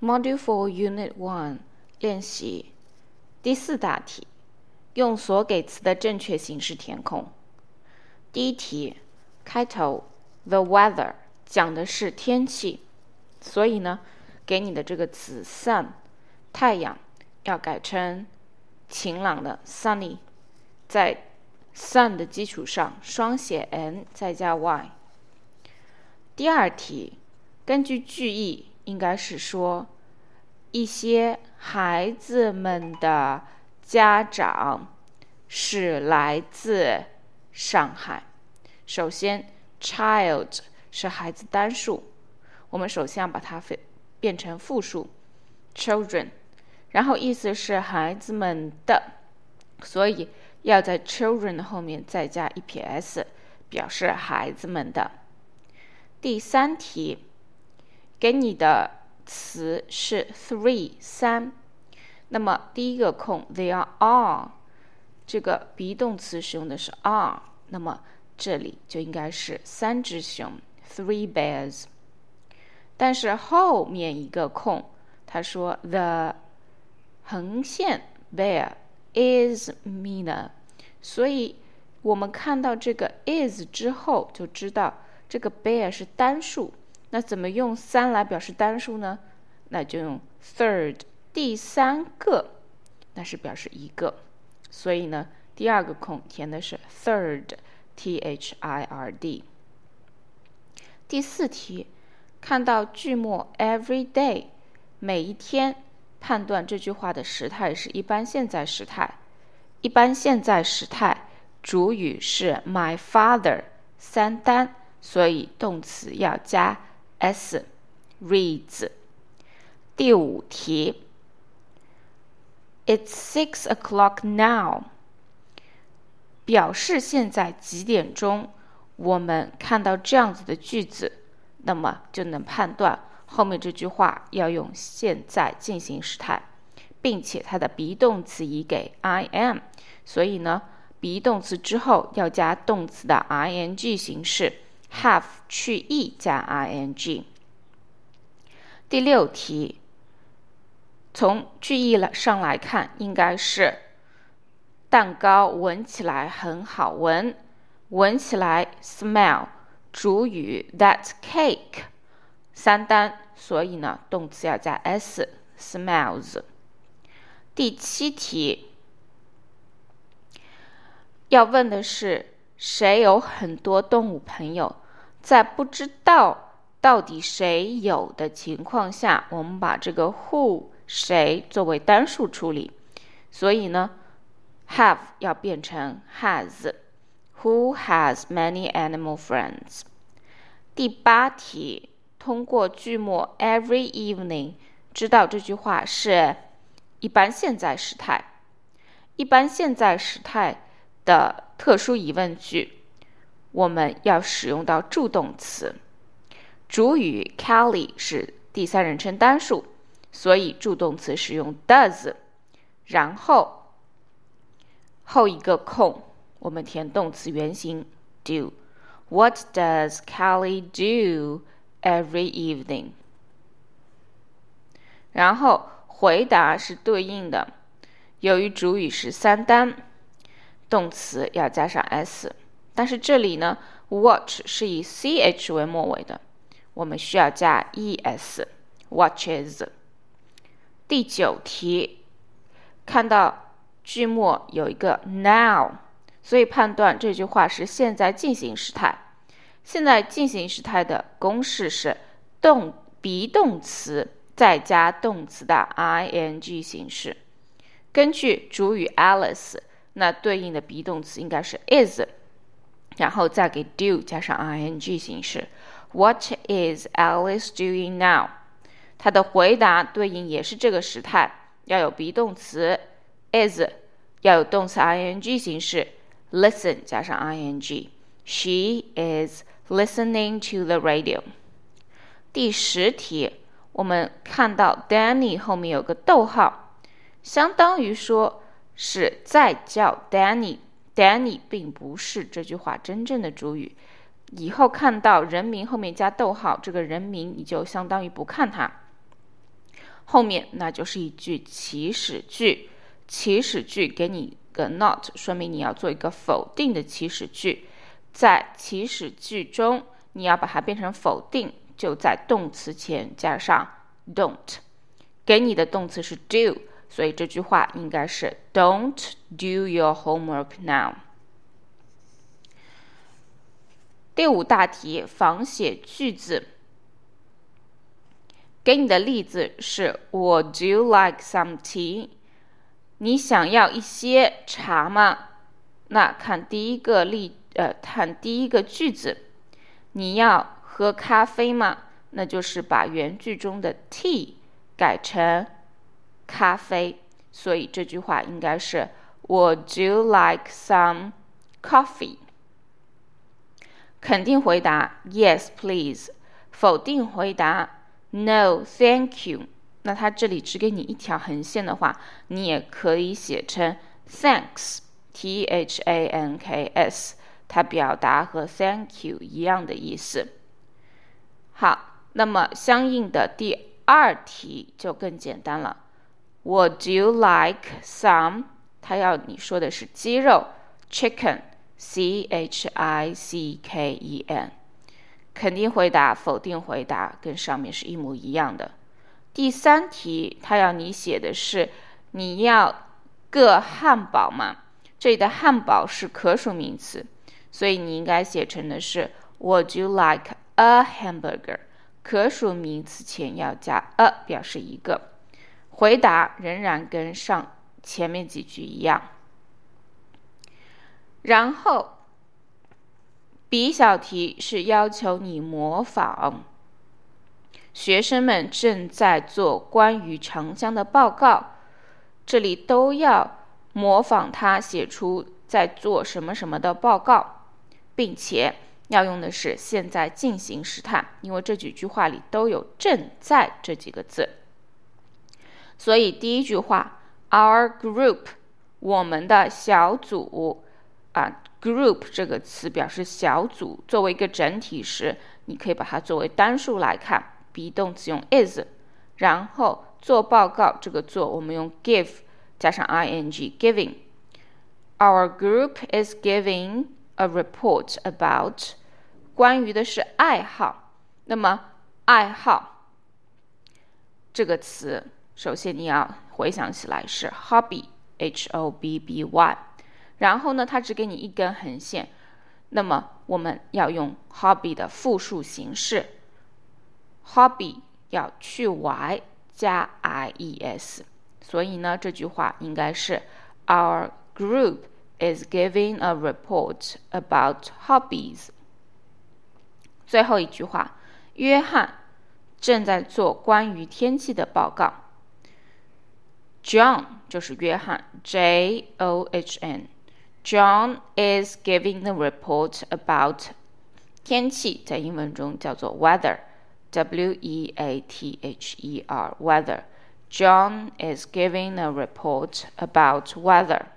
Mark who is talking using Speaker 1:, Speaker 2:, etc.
Speaker 1: Module Four Unit One 练习第四大题，用所给词的正确形式填空。第一题开头 The weather 讲的是天气，所以呢，给你的这个词 sun 太阳要改成晴朗的 sunny，在 sun 的基础上双写 n 再加 y。第二题根据句意。应该是说，一些孩子们的家长是来自上海。首先，child 是孩子单数，我们首先要把它变变成复数，children。然后意思是孩子们的，所以要在 children 的后面再加一撇 s，表示孩子们的。第三题。给你的词是 three 三，那么第一个空 there are 这个 be 动词使用的是 are，那么这里就应该是三只熊 three bears。但是后面一个空，他说 the 横线 bear is meaner，所以我们看到这个 is 之后就知道这个 bear 是单数。那怎么用三来表示单数呢？那就用 third 第三个，那是表示一个。所以呢，第二个空填的是 third，t h i r d。第四题，看到句末 every day，每一天，判断这句话的时态是一般现在时态。一般现在时态主语是 my father，三单，所以动词要加。S reads 第五题，It's six o'clock now，表示现在几点钟。我们看到这样子的句子，那么就能判断后面这句话要用现在进行时态，并且它的 be 动词已给 I am，所以呢，be 动词之后要加动词的 ing 形式。Have 去 e 加 i n g。第六题，从句意上来看，应该是蛋糕闻起来很好闻，闻起来 smell 主语 that cake 三单，所以呢动词要加 s smells。第七题要问的是。谁有很多动物朋友？在不知道到底谁有的情况下，我们把这个 who 谁作为单数处理，所以呢，have 要变成 has。Who has many animal friends？第八题，通过句末 every evening 知道这句话是一般现在时态。一般现在时态。的特殊疑问句，我们要使用到助动词。主语 Kelly 是第三人称单数，所以助动词使用 does。然后后一个空，我们填动词原形 do。What does Kelly do every evening？然后回答是对应的，由于主语是三单。动词要加上 s，但是这里呢，watch 是以 ch 为末尾的，我们需要加 es。watches。第九题，看到句末有一个 now，所以判断这句话是现在进行时态。现在进行时态的公式是动 be 动词再加动词的 ing 形式。根据主语 Alice。那对应的 be 动词应该是 is，然后再给 do 加上 ing 形式。What is Alice doing now？它的回答对应也是这个时态，要有 be 动词 is，要有动词 ing 形式。Listen 加上 ing。She is listening to the radio。第十题，我们看到 Danny 后面有个逗号，相当于说。是在叫 Danny，Danny 并不是这句话真正的主语。以后看到人名后面加逗号，这个人名你就相当于不看它。后面那就是一句祈使句。祈使句给你个 not，说明你要做一个否定的祈使句。在祈使句中，你要把它变成否定，就在动词前加上 don't。给你的动词是 do，所以这句话应该是 Don't do your homework now。第五大题，仿写句子。给你的例子是 Would you like some tea？你想要一些茶吗？那看第一个例，呃，看第一个句子，你要喝咖啡吗？那就是把原句中的 tea 改成咖啡，所以这句话应该是 Would you like some coffee？肯定回答 Yes, please。否定回答 No, thank you。那它这里只给你一条横线的话，你也可以写成 thanks，t h a n k s，它表达和 thank you 一样的意思。好，那么相应的第二题就更简单了。Would you like some？他要你说的是鸡肉，chicken，c h i c k e n。肯定回答、否定回答跟上面是一模一样的。第三题，它要你写的是你要个汉堡吗？这里的汉堡是可数名词，所以你应该写成的是 Would you like a hamburger？可数名词前要加 a 表示一个。回答仍然跟上前面几句一样。然后 B 小题是要求你模仿。学生们正在做关于长江的报告，这里都要模仿他写出在做什么什么的报告，并且要用的是现在进行时态，因为这几句话里都有“正在”这几个字。所以第一句话，Our group，我们的小组，啊，group 这个词表示小组，作为一个整体时，你可以把它作为单数来看。be 动词用 is，然后做报告这个做我们用 give 加上 ing giving。Our group is giving a report about 关于的是爱好。那么爱好这个词，首先你要回想起来是 hobby，h o b b y。然后呢，它只给你一根横线，那么我们要用 hobby 的复数形式。Hobby 要去 y 加 i e s，所以呢，这句话应该是 Our group is giving a report about hobbies。最后一句话，约翰正在做关于天气的报告。John 就是约翰，J O H N。John is giving the report about 天气，在英文中叫做 weather。W E A T H E R weather. John is giving a report about weather.